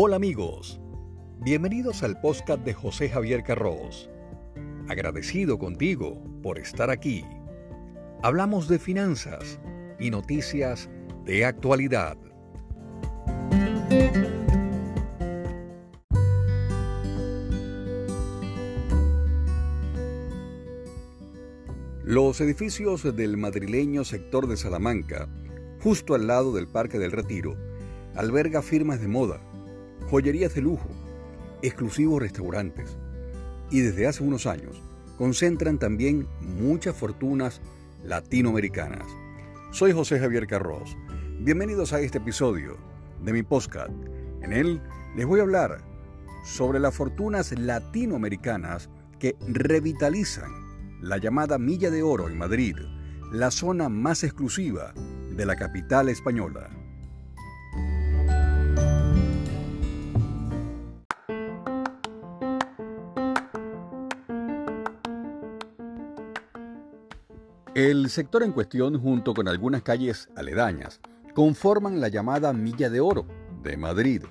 Hola amigos, bienvenidos al podcast de José Javier Carros. Agradecido contigo por estar aquí. Hablamos de finanzas y noticias de actualidad. Los edificios del madrileño sector de Salamanca, justo al lado del Parque del Retiro, alberga firmas de moda, joyerías de lujo, exclusivos restaurantes y desde hace unos años concentran también muchas fortunas latinoamericanas. Soy José Javier Carros. Bienvenidos a este episodio de mi podcast. En él les voy a hablar sobre las fortunas latinoamericanas que revitalizan la llamada Milla de Oro en Madrid, la zona más exclusiva de la capital española. El sector en cuestión, junto con algunas calles aledañas, conforman la llamada Milla de Oro de Madrid,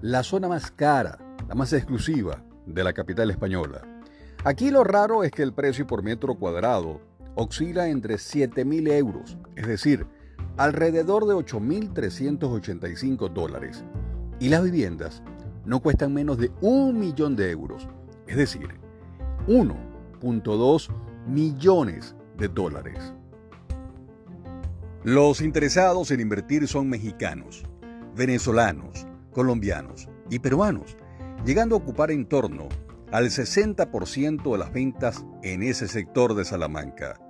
la zona más cara, la más exclusiva de la capital española. Aquí lo raro es que el precio por metro cuadrado oscila entre 7.000 euros, es decir, alrededor de 8.385 dólares, y las viviendas no cuestan menos de un millón de euros, es decir, 1.2 millones de dólares. Los interesados en invertir son mexicanos, venezolanos, colombianos y peruanos, llegando a ocupar en torno al 60% de las ventas en ese sector de Salamanca.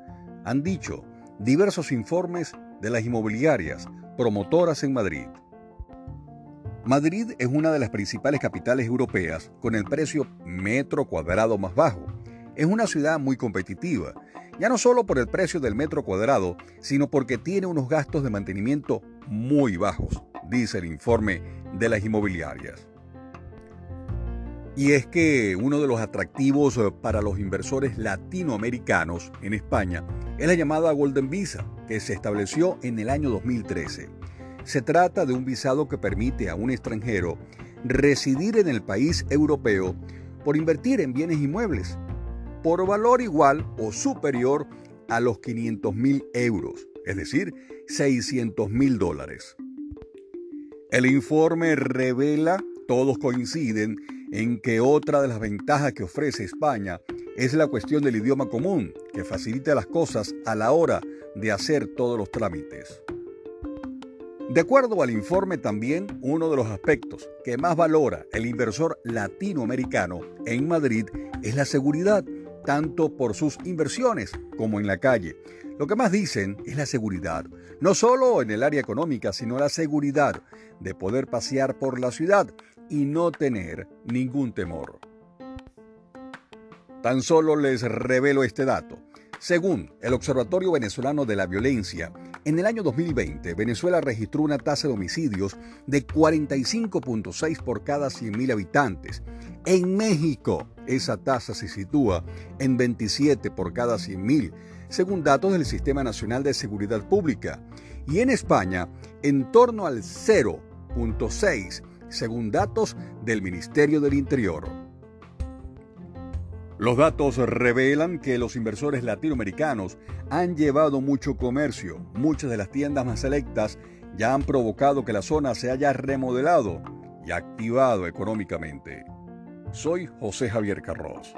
Han dicho diversos informes de las inmobiliarias promotoras en Madrid. Madrid es una de las principales capitales europeas con el precio metro cuadrado más bajo. Es una ciudad muy competitiva, ya no solo por el precio del metro cuadrado, sino porque tiene unos gastos de mantenimiento muy bajos, dice el informe de las inmobiliarias. Y es que uno de los atractivos eh, para los inversores latinoamericanos en España es la llamada Golden Visa, que se estableció en el año 2013. Se trata de un visado que permite a un extranjero residir en el país europeo por invertir en bienes inmuebles por valor igual o superior a los 500 mil euros, es decir, 600 mil dólares. El informe revela, todos coinciden, en que otra de las ventajas que ofrece España es la cuestión del idioma común, que facilita las cosas a la hora de hacer todos los trámites. De acuerdo al informe también, uno de los aspectos que más valora el inversor latinoamericano en Madrid es la seguridad, tanto por sus inversiones como en la calle. Lo que más dicen es la seguridad, no solo en el área económica, sino la seguridad de poder pasear por la ciudad y no tener ningún temor. Tan solo les revelo este dato. Según el Observatorio Venezolano de la Violencia, en el año 2020 Venezuela registró una tasa de homicidios de 45.6 por cada 100.000 habitantes. En México esa tasa se sitúa en 27 por cada 100.000 según datos del Sistema Nacional de Seguridad Pública, y en España en torno al 0.6, según datos del Ministerio del Interior. Los datos revelan que los inversores latinoamericanos han llevado mucho comercio. Muchas de las tiendas más selectas ya han provocado que la zona se haya remodelado y activado económicamente. Soy José Javier Carros.